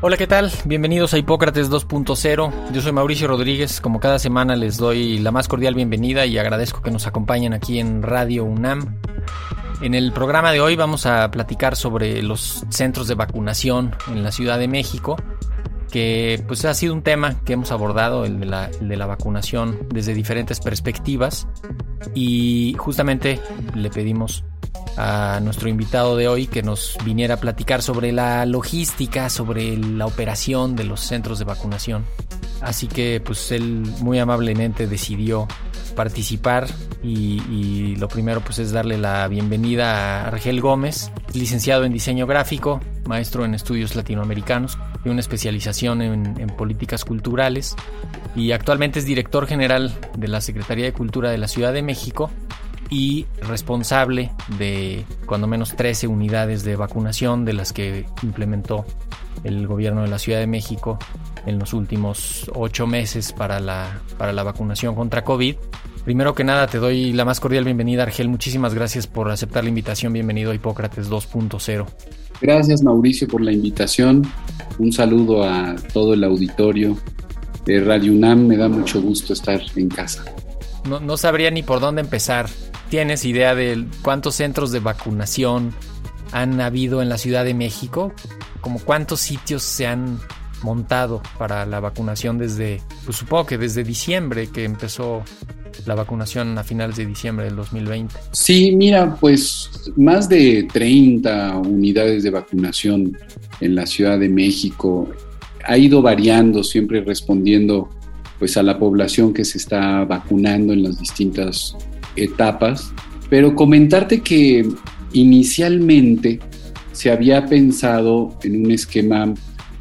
Hola, ¿qué tal? Bienvenidos a Hipócrates 2.0. Yo soy Mauricio Rodríguez. Como cada semana les doy la más cordial bienvenida y agradezco que nos acompañen aquí en Radio UNAM. En el programa de hoy vamos a platicar sobre los centros de vacunación en la Ciudad de México, que pues ha sido un tema que hemos abordado, el de la, el de la vacunación desde diferentes perspectivas y justamente le pedimos a nuestro invitado de hoy que nos viniera a platicar sobre la logística, sobre la operación de los centros de vacunación. Así que pues él muy amablemente decidió participar y, lo primero pues es darle la bienvenida a Argel Gómez, licenciado en diseño gráfico, maestro en estudios latinoamericanos y una especialización en políticas culturales y actualmente es director general de la Secretaría de Cultura de la Ciudad de México y responsable de cuando menos 13 unidades de vacunación de las que implementó el gobierno de la Ciudad de México en los últimos ocho meses para la, para la vacunación contra COVID. Primero que nada te doy la más cordial bienvenida Argel, muchísimas gracias por aceptar la invitación, bienvenido a Hipócrates 2.0. Gracias Mauricio por la invitación, un saludo a todo el auditorio de Radio UNAM, me da mucho gusto estar en casa. No, no sabría ni por dónde empezar. ¿Tienes idea de cuántos centros de vacunación han habido en la Ciudad de México? ¿Como cuántos sitios se han montado para la vacunación desde, pues supongo que desde diciembre que empezó la vacunación a finales de diciembre del 2020? Sí, mira, pues más de 30 unidades de vacunación en la Ciudad de México. Ha ido variando, siempre respondiendo pues a la población que se está vacunando en las distintas etapas, pero comentarte que inicialmente se había pensado en un esquema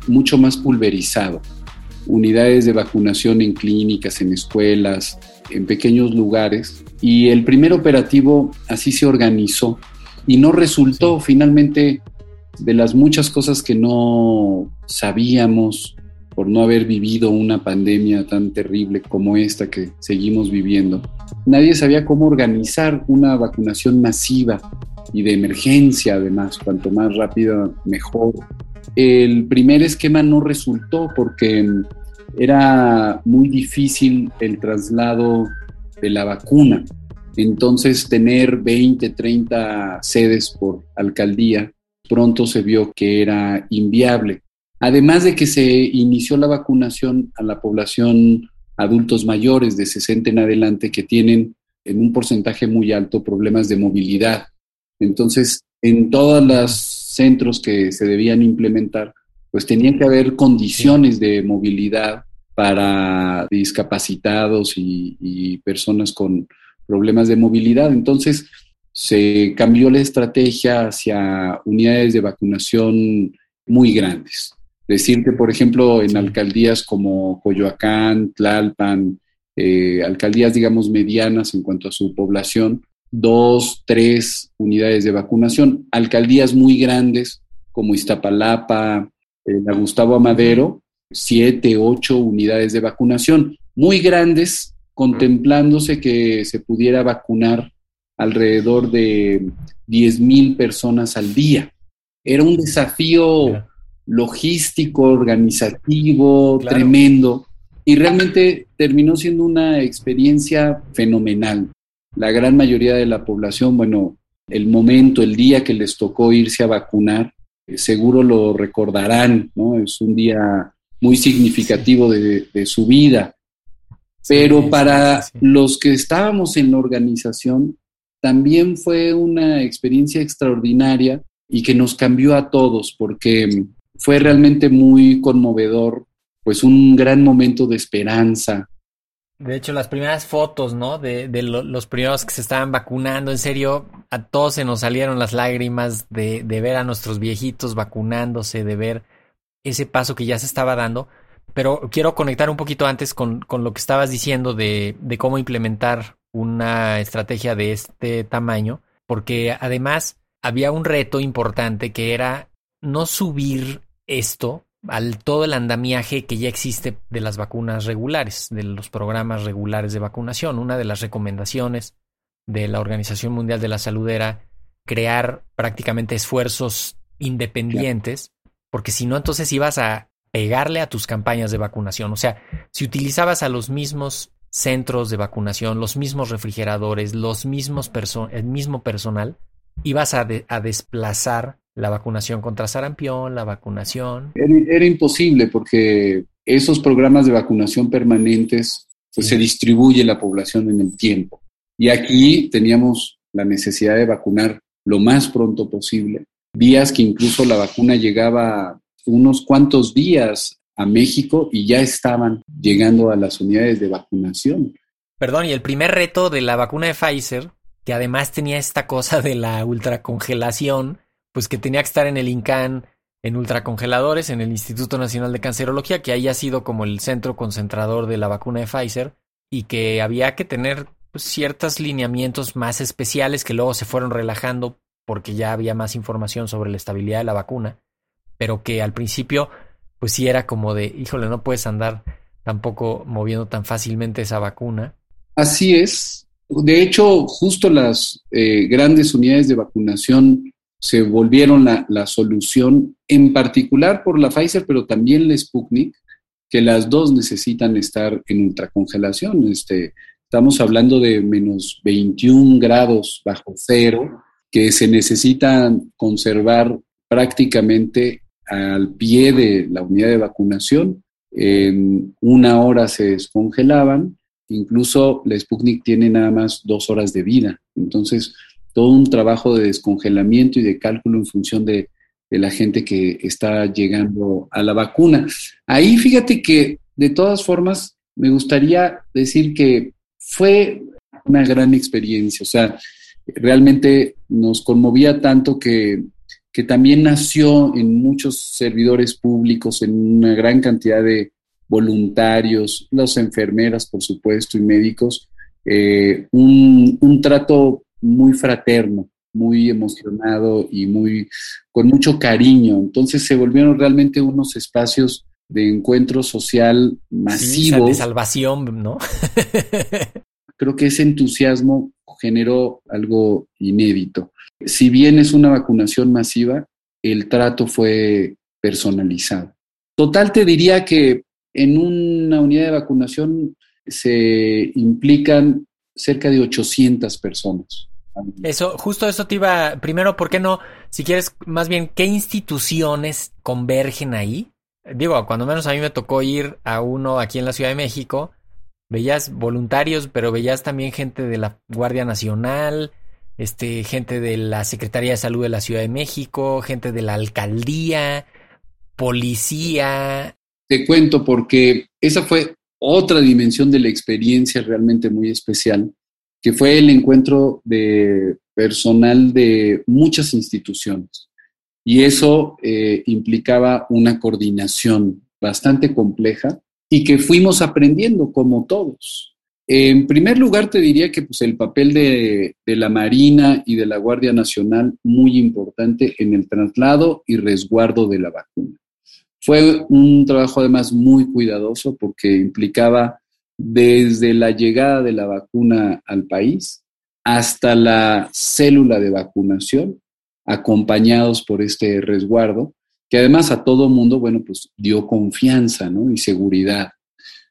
mucho más pulverizado, unidades de vacunación en clínicas, en escuelas, en pequeños lugares, y el primer operativo así se organizó y no resultó. Finalmente de las muchas cosas que no sabíamos por no haber vivido una pandemia tan terrible como esta que seguimos viviendo. Nadie sabía cómo organizar una vacunación masiva y de emergencia, además, cuanto más rápida, mejor. El primer esquema no resultó porque era muy difícil el traslado de la vacuna. Entonces, tener 20, 30 sedes por alcaldía, pronto se vio que era inviable. Además de que se inició la vacunación a la población adultos mayores de 60 en adelante que tienen en un porcentaje muy alto problemas de movilidad. Entonces, en todos los centros que se debían implementar, pues tenían que haber condiciones de movilidad para discapacitados y, y personas con problemas de movilidad. Entonces, se cambió la estrategia hacia unidades de vacunación muy grandes. Decirte, por ejemplo, en alcaldías como Coyoacán, Tlalpan, eh, alcaldías, digamos, medianas en cuanto a su población, dos, tres unidades de vacunación. Alcaldías muy grandes como Iztapalapa, eh, la Gustavo Amadero, siete, ocho unidades de vacunación. Muy grandes, contemplándose que se pudiera vacunar alrededor de 10 mil personas al día. Era un desafío logístico, organizativo, claro. tremendo. Y realmente terminó siendo una experiencia fenomenal. La gran mayoría de la población, bueno, el momento, el día que les tocó irse a vacunar, eh, seguro lo recordarán, ¿no? Es un día muy significativo de, de su vida. Pero para los que estábamos en la organización, también fue una experiencia extraordinaria y que nos cambió a todos porque fue realmente muy conmovedor, pues un gran momento de esperanza. De hecho, las primeras fotos, ¿no? De, de los primeros que se estaban vacunando, en serio, a todos se nos salieron las lágrimas de, de ver a nuestros viejitos vacunándose, de ver ese paso que ya se estaba dando. Pero quiero conectar un poquito antes con, con lo que estabas diciendo de, de cómo implementar una estrategia de este tamaño, porque además había un reto importante que era no subir esto al todo el andamiaje que ya existe de las vacunas regulares, de los programas regulares de vacunación. Una de las recomendaciones de la Organización Mundial de la Salud era crear prácticamente esfuerzos independientes, porque si no, entonces ibas a pegarle a tus campañas de vacunación. O sea, si utilizabas a los mismos centros de vacunación, los mismos refrigeradores, los mismos el mismo personal, ibas a, a desplazar la vacunación contra sarampión, la vacunación. Era, imposible porque esos programas de vacunación permanentes pues, se distribuye la población en el tiempo. Y aquí teníamos la necesidad de vacunar lo más pronto posible. Días que incluso la vacuna llegaba unos cuantos días a México y ya estaban llegando a las unidades de vacunación. Perdón, y el primer reto de la vacuna de Pfizer, que además tenía esta cosa de la ultracongelación, pues que tenía que estar en el INCAN, en ultracongeladores, en el Instituto Nacional de Cancerología, que ahí ha sido como el centro concentrador de la vacuna de Pfizer, y que había que tener pues, ciertos lineamientos más especiales que luego se fueron relajando porque ya había más información sobre la estabilidad de la vacuna, pero que al principio pues sí era como de, híjole, no puedes andar tampoco moviendo tan fácilmente esa vacuna. Así es. De hecho, justo las eh, grandes unidades de vacunación se volvieron la, solución, en particular por la Pfizer, pero también la Sputnik, que las dos necesitan estar en ultracongelación. Este, estamos hablando de menos 21 grados bajo cero, que se necesitan conservar prácticamente al pie de la unidad de vacunación. En una hora se descongelaban, incluso la Sputnik tiene nada más dos horas de vida. Entonces, todo un trabajo de descongelamiento y de cálculo en función de, la gente que está llegando a la vacuna. Ahí fíjate que de todas formas me gustaría decir que fue una gran experiencia, o sea, realmente nos conmovía tanto que, que también nació en muchos servidores públicos, en una gran cantidad de voluntarios, las enfermeras, por supuesto, y médicos, eh, un, un trato muy fraterno, muy emocionado y muy con mucho cariño. Entonces se volvieron realmente unos espacios de encuentro social masivo. de salvación, ¿no? Creo que ese entusiasmo generó algo inédito. Si bien es una vacunación masiva, el trato fue personalizado. Total, te diría que en una unidad de vacunación se implican cerca de 800 personas. Eso, justo eso te iba, primero, ¿por qué no? Si quieres, más bien, ¿qué instituciones convergen ahí? Digo, cuando menos a mí me tocó ir a uno aquí en la Ciudad de México, veías voluntarios, pero veías también gente de la Guardia Nacional, este, gente de la Secretaría de Salud de la Ciudad de México, gente de la alcaldía, policía. Te cuento porque esa fue otra dimensión de la experiencia realmente muy especial que fue el encuentro de personal de muchas instituciones. Y eso eh, implicaba una coordinación bastante compleja y que fuimos aprendiendo como todos. En primer lugar, te diría que pues, el papel de, de, la Marina y de la Guardia Nacional muy importante en el traslado y resguardo de la vacuna. Fue un trabajo además muy cuidadoso porque implicaba desde la llegada de la vacuna al país hasta la célula de vacunación, acompañados por este resguardo, que además a todo mundo, bueno, pues dio confianza y seguridad,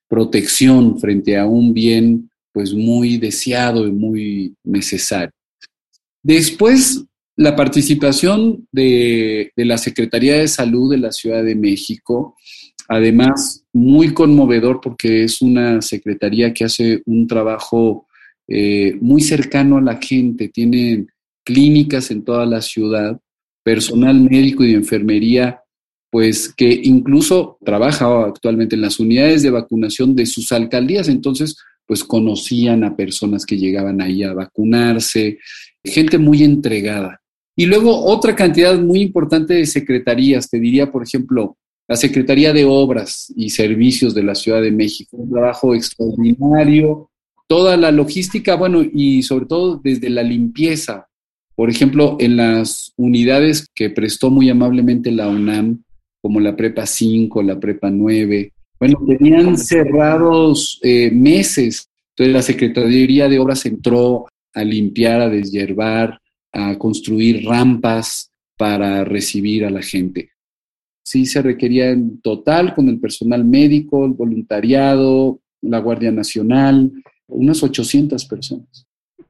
protección frente a un bien pues muy deseado y muy necesario. Después, la participación de, la Secretaría de Salud de la Ciudad de México, además muy conmovedor porque es una secretaría que hace un trabajo eh, muy cercano a la gente, tienen clínicas en toda la ciudad, personal médico y de enfermería, pues que incluso trabaja actualmente en las unidades de vacunación de sus alcaldías, entonces pues conocían a personas que llegaban ahí a vacunarse, gente muy entregada. Y luego otra cantidad muy importante de secretarías, te diría, por ejemplo, la Secretaría de Obras y Servicios de la Ciudad de México, un trabajo extraordinario, toda la logística, bueno, y sobre todo desde la limpieza. Por ejemplo, en las unidades que prestó muy amablemente la UNAM, como la Prepa 5, la Prepa 9, bueno, tenían cerrados eh, meses. Entonces la Secretaría de Obras entró a limpiar, a deshiervar, a construir rampas para recibir a la gente. Sí se requería en total con el personal médico, el voluntariado, la Guardia Nacional, unas 800 personas.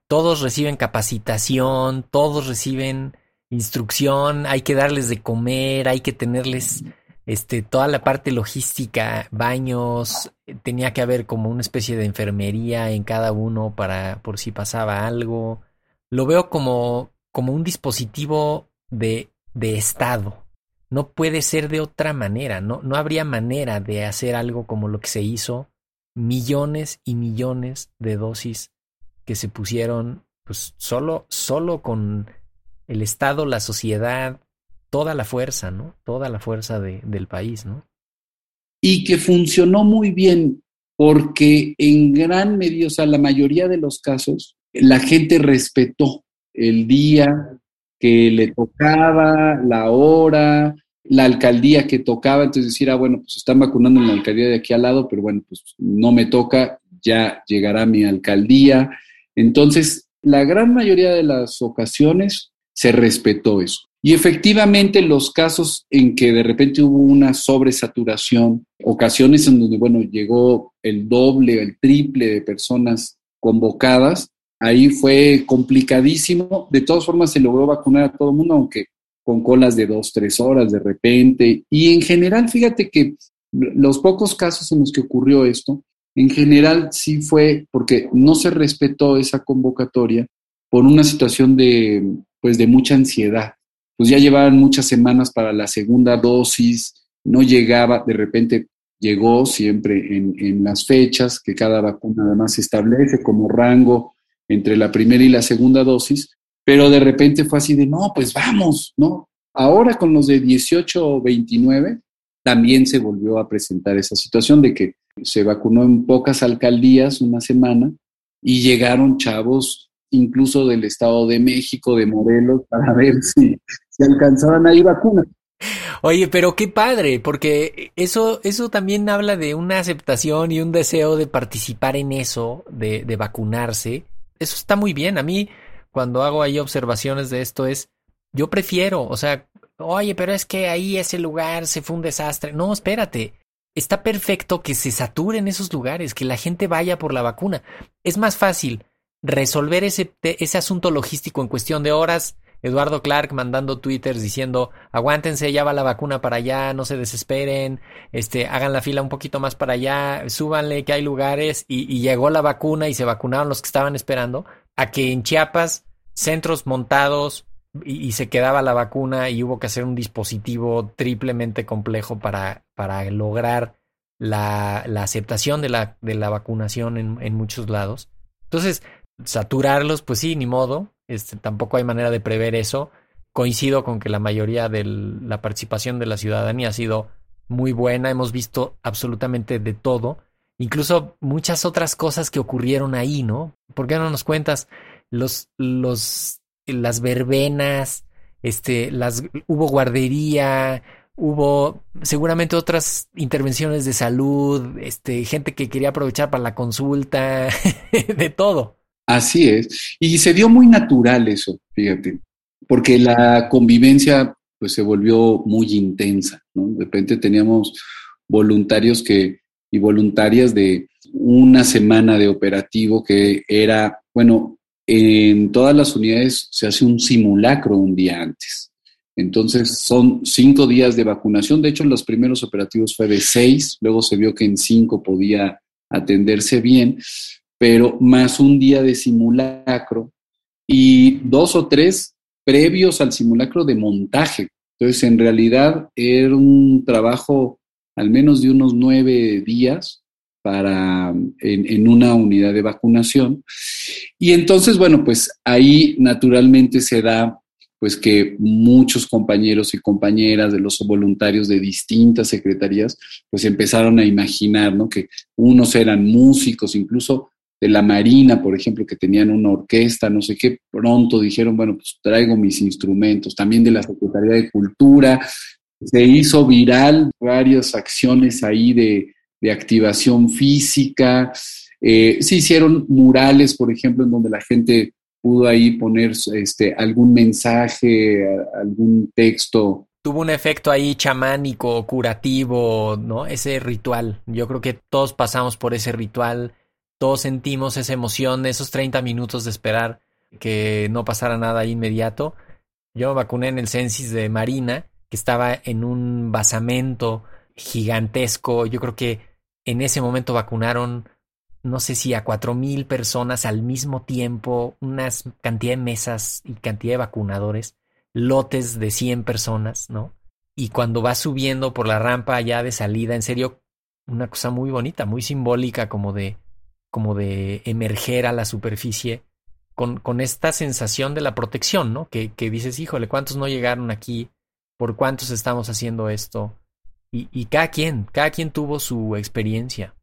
Todos reciben capacitación, todos reciben instrucción, hay que darles de comer, hay que tenerles este, toda la parte logística, baños, tenía que haber como una especie de enfermería en cada uno para por si pasaba algo. Lo veo como, como un dispositivo de, de Estado. No puede ser de otra manera, no, no habría manera de hacer algo como lo que se hizo millones y millones de dosis que se pusieron pues solo, solo con el Estado, la sociedad, toda la fuerza, ¿no? Toda la fuerza de, del país, ¿no? Y que funcionó muy bien porque en gran medida, o sea, la mayoría de los casos, la gente respetó el día que le tocaba, la hora, la alcaldía que tocaba, entonces decir, ah, bueno, pues están vacunando en la alcaldía de aquí al lado, pero bueno, pues no me toca, ya llegará mi alcaldía. Entonces, la gran mayoría de las ocasiones se respetó eso. Y efectivamente los casos en que de repente hubo una sobresaturación, ocasiones en donde, bueno, llegó el doble, el triple de personas convocadas, ahí fue complicadísimo. De todas formas se logró vacunar a todo el mundo, aunque con colas de dos, tres horas de repente. Y en general, fíjate que los pocos casos en los que ocurrió esto, en general sí fue porque no se respetó esa convocatoria por una situación de, pues, de mucha ansiedad. Pues ya llevaban muchas semanas para la segunda dosis, no llegaba, de repente llegó siempre en, en las fechas que cada vacuna además establece como rango entre la primera y la segunda dosis, pero de repente fue así de, no, pues vamos, ¿no? Ahora con los de 18 o 29 también se volvió a presentar esa situación de que se vacunó en pocas alcaldías una semana y llegaron chavos incluso del Estado de México, de Morelos, para ver si, si alcanzaban ahí vacunas. Oye, pero qué padre, porque eso, eso también habla de una aceptación y un deseo de participar en eso, de, de vacunarse. Eso está muy bien. A mí, cuando hago ahí observaciones de esto es, yo prefiero, o sea, oye, pero es que ahí ese lugar se fue un desastre. No, espérate. Está perfecto que se saturen esos lugares, que la gente vaya por la vacuna. Es más fácil resolver ese, ese asunto logístico en cuestión de horas. Eduardo Clark mandando twitters diciendo aguántense, ya va la vacuna para allá, no se desesperen, este, hagan la fila un poquito más para allá, súbanle que hay lugares y, y llegó la vacuna y se vacunaron los que estaban esperando, a que en Chiapas centros montados y, se quedaba la vacuna y hubo que hacer un dispositivo triplemente complejo para, para lograr la, la aceptación de la, de la vacunación en, en, muchos lados. Entonces, saturarlos, pues sí, ni modo. Este, tampoco hay manera de prever eso. Coincido con que la mayoría de la participación de la ciudadanía ha sido muy buena. Hemos visto absolutamente de todo. Incluso muchas otras cosas que ocurrieron ahí, ¿no? ¿Por qué no nos cuentas los, los, las verbenas, este, las, hubo guardería, hubo seguramente otras intervenciones de salud, este, gente que quería aprovechar para la consulta, de todo. Así es. Y se dio muy natural eso, fíjate, porque la convivencia pues se volvió muy intensa, ¿no? De repente teníamos voluntarios que, y voluntarias de una semana de operativo que era, bueno, en todas las unidades se hace un simulacro un día antes. Entonces son cinco días de vacunación. De hecho, los primeros operativos fue de seis, luego se vio que en cinco podía atenderse bien, pero más un día de simulacro y dos o tres previos al simulacro de montaje. Entonces, en realidad era un trabajo al menos de unos nueve días para, en, una unidad de vacunación. Y entonces, bueno, pues ahí naturalmente se da pues que muchos compañeros y compañeras de los voluntarios de distintas secretarías pues empezaron a imaginar, ¿no? Que unos eran músicos, incluso de la Marina, por ejemplo, que tenían una orquesta, no sé qué, pronto dijeron, bueno, pues traigo mis instrumentos, también de la Secretaría de Cultura, se hizo viral varias acciones ahí de, activación física, eh, se hicieron murales, por ejemplo, en donde la gente pudo ahí poner este, algún mensaje, algún texto. Tuvo un efecto ahí chamánico, curativo, ¿no? Ese ritual. Yo creo que todos pasamos por ese ritual, todos sentimos esa emoción, esos 30 minutos de esperar que no pasara nada inmediato. Yo me vacuné en el censis de Marina, que estaba en un basamento gigantesco. Yo creo que en ese momento vacunaron no sé si a cuatro mil personas al mismo tiempo, una cantidad de mesas y cantidad de vacunadores, lotes de 100 personas, ¿no? Y cuando va subiendo por la rampa ya de salida, en serio, una cosa muy bonita, muy simbólica, como de, como de emerger a la superficie con, con esta sensación de la protección, ¿no? Que, que dices, híjole, ¿cuántos no llegaron aquí? ¿Por cuántos estamos haciendo esto? Y, y cada quien, cada quien tuvo su experiencia.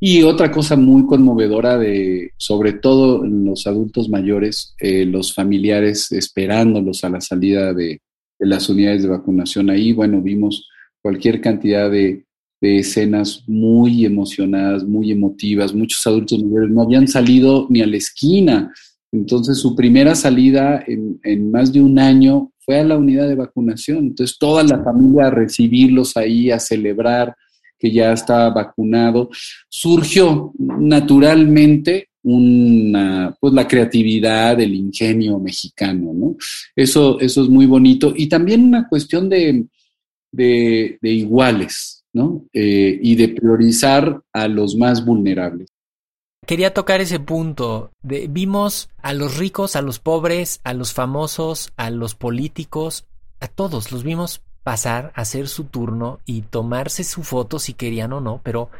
Y otra cosa muy conmovedora de, sobre todo en los adultos mayores, eh, los familiares esperándolos a la salida de, las unidades de vacunación. Ahí, bueno, vimos cualquier cantidad de, escenas muy emocionadas, muy emotivas. Muchos adultos mayores no habían salido ni a la esquina. Entonces, su primera salida en, en más de un año fue a la unidad de vacunación. Entonces, toda la familia a recibirlos ahí, a celebrar que ya estaba vacunado, surgió naturalmente una, pues la creatividad, el ingenio mexicano, ¿no? Eso, eso es muy bonito. Y también una cuestión de, de, iguales, ¿no? Eh, y de priorizar a los más vulnerables. Quería tocar ese punto. De, vimos a los ricos, a los pobres, a los famosos, a los políticos, a todos, los vimos pasar, hacer su turno y tomarse su foto si querían o no, pero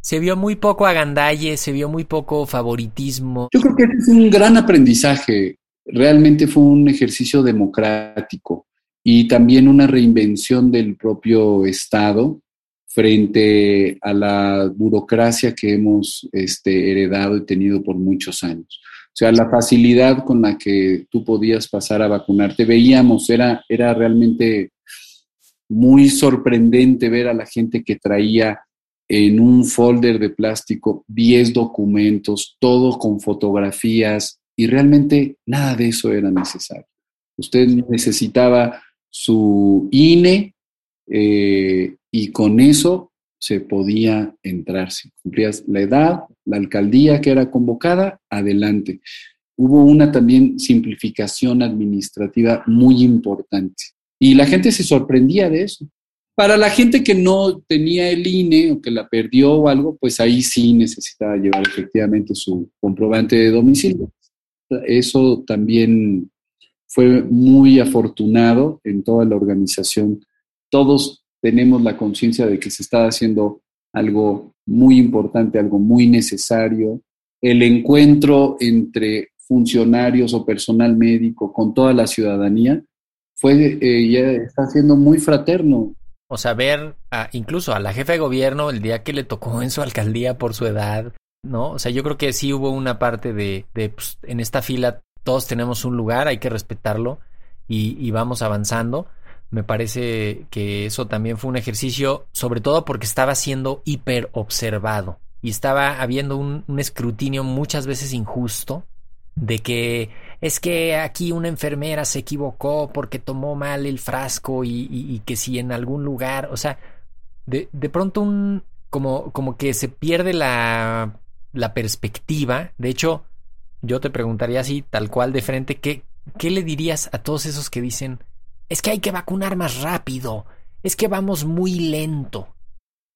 se vio muy poco agandalle, se vio muy poco favoritismo. Yo creo que es un gran aprendizaje. Realmente fue un ejercicio democrático y también una reinvención del propio Estado frente a la burocracia que hemos este, heredado y tenido por muchos años. O sea, la facilidad con la que tú podías pasar a vacunarte, veíamos, era, era realmente muy sorprendente ver a la gente que traía en un folder de plástico 10 documentos, todo con fotografías, y realmente nada de eso era necesario. Usted necesitaba su INE eh, y con eso se podía entrar. Si cumplías la edad, la alcaldía que era convocada, adelante. Hubo una también simplificación administrativa muy importante. Y la gente se sorprendía de eso. Para la gente que no tenía el INE o que la perdió o algo, pues ahí sí necesitaba llevar efectivamente su comprobante de domicilio. Eso también fue muy afortunado en toda la organización. Todos tenemos la conciencia de que se estaba haciendo algo muy importante, algo muy necesario. El encuentro entre funcionarios o personal médico con toda la ciudadanía fue, eh, ya está siendo muy fraterno. O sea, ver incluso a la jefa de gobierno el día que le tocó en su alcaldía por su edad, ¿no? O sea, yo creo que sí hubo una parte de, de pues, en esta fila todos tenemos un lugar, hay que respetarlo y vamos avanzando. Me parece que eso también fue un ejercicio, sobre todo porque estaba siendo hiper observado y estaba habiendo un, escrutinio muchas veces injusto de que es que aquí una enfermera se equivocó porque tomó mal el frasco y, que si en algún lugar, o sea, de, de pronto un, como, como que se pierde la, la perspectiva. De hecho, yo te preguntaría así, tal cual de frente, ¿qué, ¿qué le dirías a todos esos que dicen, es que hay que vacunar más rápido, es que vamos muy lento.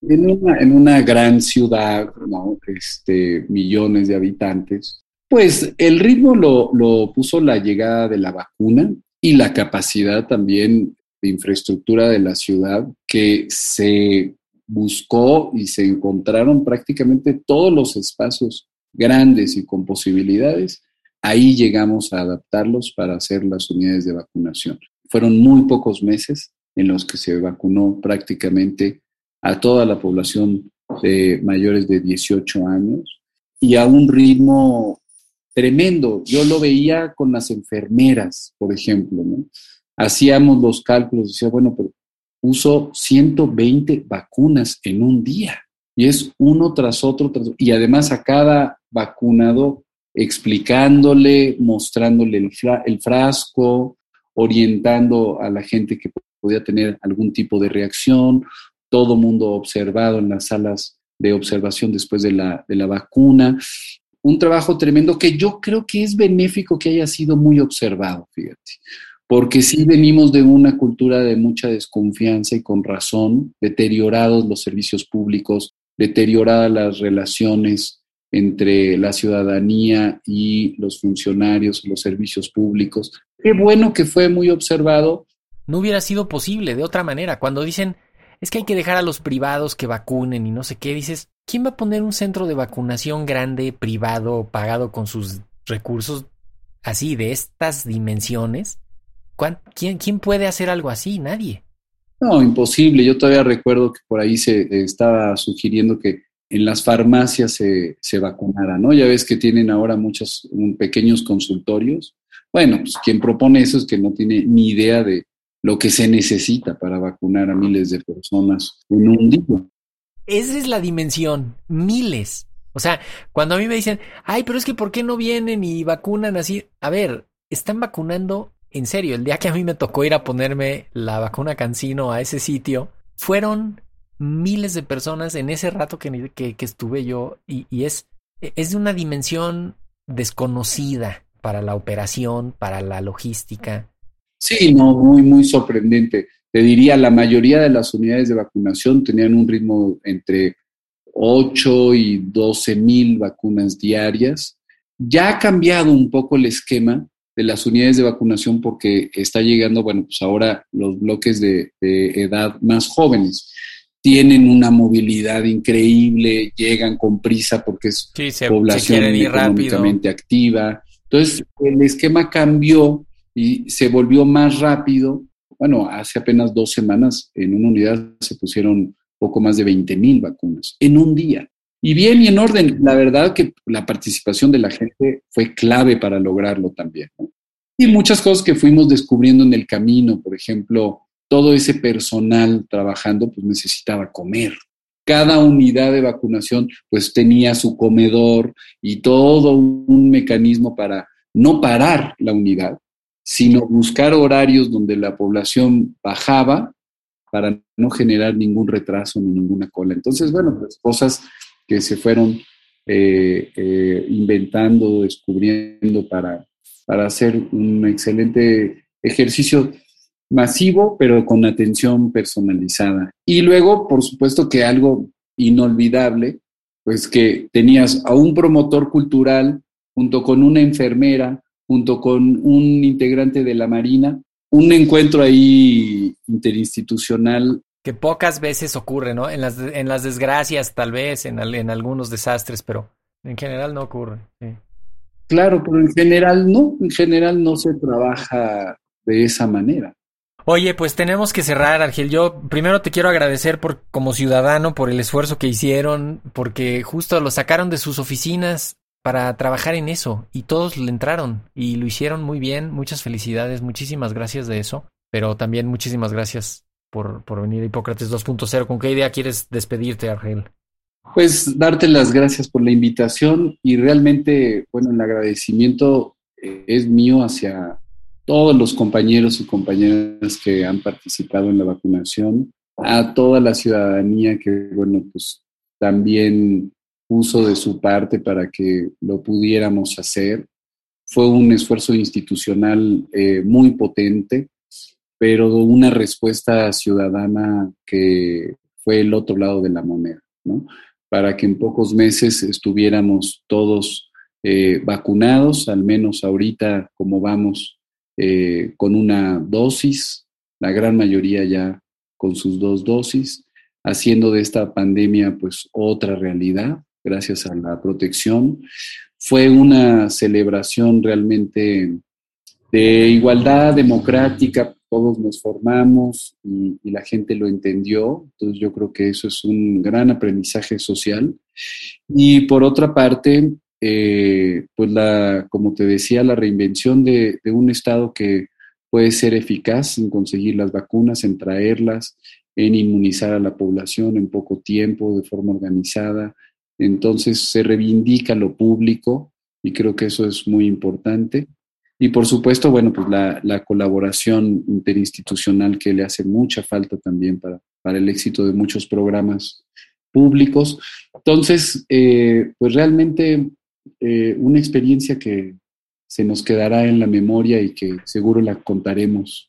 En una, en una gran ciudad, ¿no? este, millones de habitantes, pues el ritmo lo, lo puso la llegada de la vacuna y la capacidad también de infraestructura de la ciudad, que se buscó y se encontraron prácticamente todos los espacios grandes y con posibilidades. Ahí llegamos a adaptarlos para hacer las unidades de vacunación. Fueron muy pocos meses en los que se vacunó prácticamente a toda la población de mayores de 18 años y a un ritmo tremendo. Yo lo veía con las enfermeras, por ejemplo, ¿no? Hacíamos los cálculos, decía, bueno, pero uso 120 vacunas en un día y es uno tras otro, y además a cada vacunado explicándole, mostrándole el, el frasco, orientando a la gente que podía tener algún tipo de reacción, todo mundo observado en las salas de observación después de la, de la vacuna. Un trabajo tremendo que yo creo que es benéfico que haya sido muy observado, fíjate, porque sí venimos de una cultura de mucha desconfianza y con razón, deteriorados los servicios públicos, deterioradas las relaciones entre la ciudadanía y los funcionarios, los servicios públicos. Qué bueno que fue muy observado. No hubiera sido posible de otra manera. Cuando dicen, es que hay que dejar a los privados que vacunen y no sé qué, dices, ¿quién va a poner un centro de vacunación grande, privado, pagado con sus recursos así, de estas dimensiones? ¿Quién, ¿Quién puede hacer algo así? Nadie. No, imposible. Yo todavía recuerdo que por ahí se estaba sugiriendo que en las farmacias se, se vacunara, ¿no? Ya ves que tienen ahora muchos pequeños consultorios. Bueno, pues quien propone eso es que no tiene ni idea de lo que se necesita para vacunar a miles de personas en un día. Esa es la dimensión, miles. O sea, cuando a mí me dicen, ay, pero es que ¿por qué no vienen y vacunan así? A ver, están vacunando en serio, el día que a mí me tocó ir a ponerme la vacuna Cancino a ese sitio, fueron miles de personas en ese rato que, que, estuve yo y, y, es, es de una dimensión desconocida para la operación, para la logística. Sí, no, muy, muy sorprendente. Te diría, la mayoría de las unidades de vacunación tenían un ritmo entre 8 y 12 mil vacunas diarias. Ya ha cambiado un poco el esquema de las unidades de vacunación porque está llegando, bueno, pues ahora los bloques de, edad más jóvenes tienen una movilidad increíble, llegan con prisa porque es población económicamente activa. Entonces, el esquema cambió y se volvió más rápido. Bueno, hace apenas dos semanas en una unidad se pusieron poco más de 20 mil vacunas en un día. Y bien y en orden, la verdad que la participación de la gente fue clave para lograrlo también. Y muchas cosas que fuimos descubriendo en el camino, por ejemplo, todo ese personal trabajando pues necesitaba comer. Cada unidad de vacunación pues tenía su comedor y todo un mecanismo para no parar la unidad, sino buscar horarios donde la población bajaba para no generar ningún retraso ni ninguna cola. Entonces, bueno, pues cosas que se fueron eh, eh, inventando, descubriendo para, para hacer un excelente ejercicio masivo, pero con atención personalizada. Y luego, por supuesto que algo inolvidable, pues que tenías a un promotor cultural junto con una enfermera, junto con un integrante de la Marina, un encuentro ahí interinstitucional que pocas veces ocurre, ¿no? En las, en las desgracias, tal vez, en, en algunos desastres, pero en general no ocurre. Claro, pero en general no, en general no se trabaja de esa manera. Oye, pues tenemos que cerrar, Argel. Yo primero te quiero agradecer por, como ciudadano por el esfuerzo que hicieron, porque justo lo sacaron de sus oficinas para trabajar en eso y todos le entraron y lo hicieron muy bien. Muchas felicidades, muchísimas gracias de eso, pero también muchísimas gracias por, por venir a Hipócrates 2.0. ¿Con qué idea quieres despedirte, Argel? Pues darte las gracias por la invitación y realmente, bueno, el agradecimiento eh, es mío hacia todos los compañeros y compañeras que han participado en la vacunación, a toda la ciudadanía que, bueno, pues también puso de su parte para que lo pudiéramos hacer. Fue un esfuerzo institucional eh, muy potente pero una respuesta ciudadana que fue el otro lado de la moneda, ¿no? Para que en pocos meses estuviéramos todos eh, vacunados, al menos ahorita como vamos eh, con una dosis, la gran mayoría ya con sus dos dosis, haciendo de esta pandemia pues otra realidad gracias a la protección. Fue una celebración realmente de igualdad democrática, todos nos formamos y, y, la gente lo entendió, entonces yo creo que eso es un gran aprendizaje social. Y por otra parte, eh, pues la, como te decía, la reinvención de, un Estado que puede ser eficaz en conseguir las vacunas, en traerlas, en inmunizar a la población en poco tiempo, de forma organizada. Entonces se reivindica lo público y creo que eso es muy importante. Y por supuesto, bueno, pues la, la colaboración interinstitucional que le hace mucha falta también para, para el éxito de muchos programas públicos. Entonces, eh, pues realmente eh, una experiencia que se nos quedará en la memoria y que seguro la contaremos.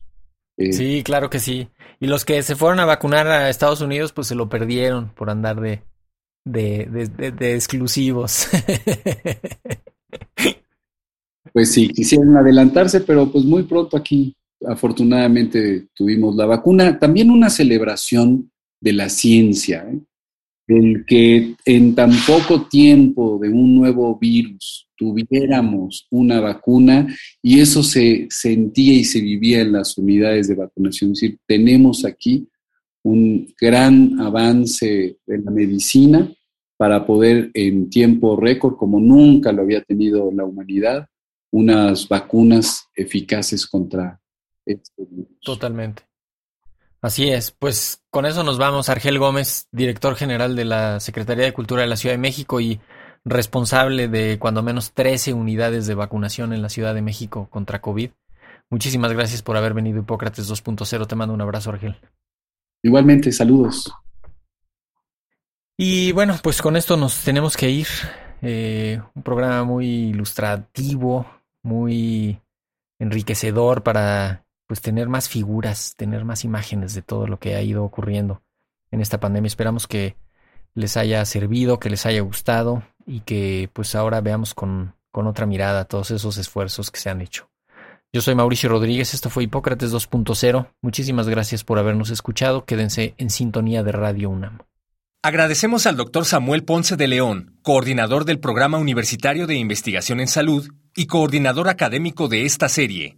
Eh. Sí, claro que sí. Y los que se fueron a vacunar a Estados Unidos, pues se lo perdieron por andar de, de, de, de, de exclusivos. pues sí, quisieron adelantarse, pero pues muy pronto aquí, afortunadamente, tuvimos la vacuna. También una celebración de la ciencia. ¿eh? El que en tan poco tiempo de un nuevo virus tuviéramos una vacuna y eso se sentía y se vivía en las unidades de vacunación. Es decir, tenemos aquí un gran avance en la medicina para poder en tiempo récord, como nunca lo había tenido la humanidad, unas vacunas eficaces contra este virus. Totalmente. Así es, pues con eso nos vamos. Argel Gómez, director general de la Secretaría de Cultura de la Ciudad de México y responsable de cuando menos 13 unidades de vacunación en la Ciudad de México contra COVID. Muchísimas gracias por haber venido Hipócrates 2.0. Te mando un abrazo, Argel. Igualmente, saludos. Y bueno, pues con esto nos tenemos que ir. Eh, un programa muy ilustrativo, muy enriquecedor para pues tener más figuras, tener más imágenes de todo lo que ha ido ocurriendo en esta pandemia. Esperamos que les haya servido, que les haya gustado y que pues ahora veamos con, con otra mirada todos esos esfuerzos que se han hecho. Yo soy Mauricio Rodríguez, esto fue Hipócrates 2.0. Muchísimas gracias por habernos escuchado. Quédense en sintonía de Radio UNAM. Agradecemos al doctor Samuel Ponce de León, coordinador del Programa Universitario de Investigación en Salud y coordinador académico de esta serie.